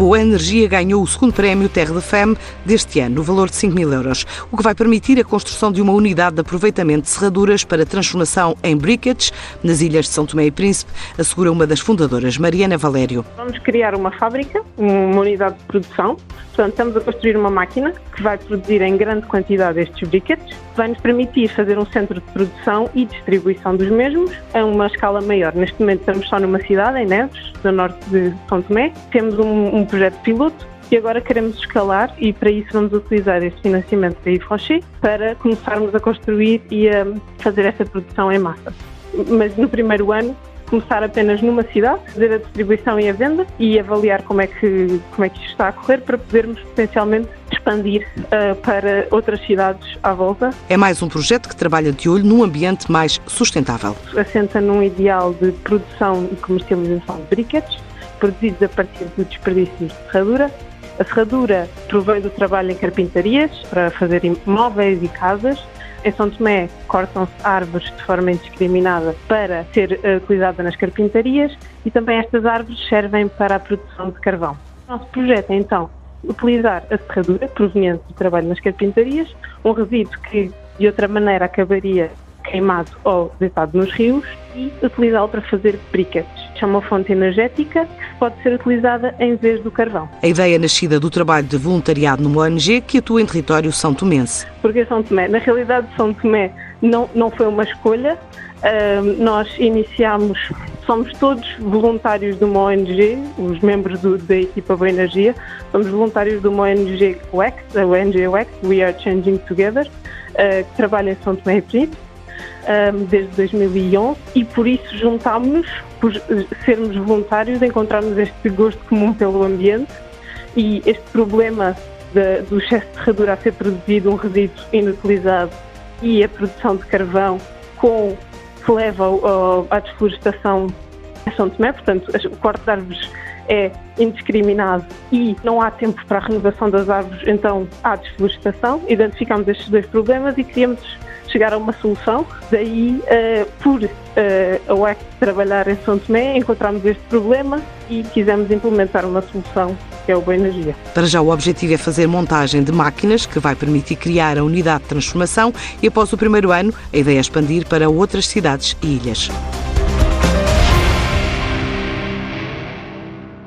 Boa Energia ganhou o segundo prémio Terre de Femme deste ano, no valor de 5 mil euros, o que vai permitir a construção de uma unidade de aproveitamento de serraduras para transformação em briquettes nas ilhas de São Tomé e Príncipe, assegura uma das fundadoras, Mariana Valério. Vamos criar uma fábrica, uma unidade de produção. Portanto, estamos a construir uma máquina que vai produzir em grande quantidade estes briquettes, vai nos permitir fazer um centro de produção e distribuição dos mesmos a uma escala maior. Neste momento estamos só numa cidade, em Neves, no norte de São Tomé. Temos um, um projeto piloto e agora queremos escalar e para isso vamos utilizar este financiamento da Yves para começarmos a construir e a fazer essa produção em massa. Mas no primeiro ano começar apenas numa cidade, fazer a distribuição e a venda e avaliar como é que, como é que isto está a correr para podermos potencialmente expandir uh, para outras cidades à volta. É mais um projeto que trabalha de olho num ambiente mais sustentável. Assenta num ideal de produção e comercialização de briquetes, produzidos a partir do desperdício de serradura. A serradura provém do trabalho em carpintarias para fazer móveis e casas em São Tomé, cortam-se árvores de forma indiscriminada para ser uh, utilizada nas carpintarias e também estas árvores servem para a produção de carvão. O nosso projeto é então utilizar a serradura proveniente do trabalho nas carpintarias, um resíduo que de outra maneira acabaria queimado ou deitado nos rios e utilizá-lo para fazer briquetes. É uma fonte energética que pode ser utilizada em vez do carvão. A ideia é nascida do trabalho de voluntariado numa ONG que atua em território são tomense. Porque São Tomé? Na realidade, São Tomé não, não foi uma escolha. Uh, nós iniciámos, somos todos voluntários de uma ONG, os membros do, da equipa Boa Energia, somos voluntários de uma ONG WEX, a ONG WEX, We Are Changing Together, uh, que trabalha em São Tomé e Príncipe desde 2011 e por isso juntámos-nos, por sermos voluntários, encontrarmos este gosto comum pelo ambiente e este problema de, do excesso de ferradura a ser produzido, um resíduo inutilizado e a produção de carvão com que leva ao, à desflorestação em São Tomé, portanto o corte de árvores é indiscriminado e não há tempo para a renovação das árvores, então há desflorestação. Identificamos estes dois problemas e queríamos chegar a uma solução. Daí, uh, por uh, a UEC trabalhar em São Tomé, encontramos este problema e quisemos implementar uma solução que é o Boa Energia. Para já, o objetivo é fazer montagem de máquinas que vai permitir criar a unidade de transformação e, após o primeiro ano, a ideia é expandir para outras cidades e ilhas.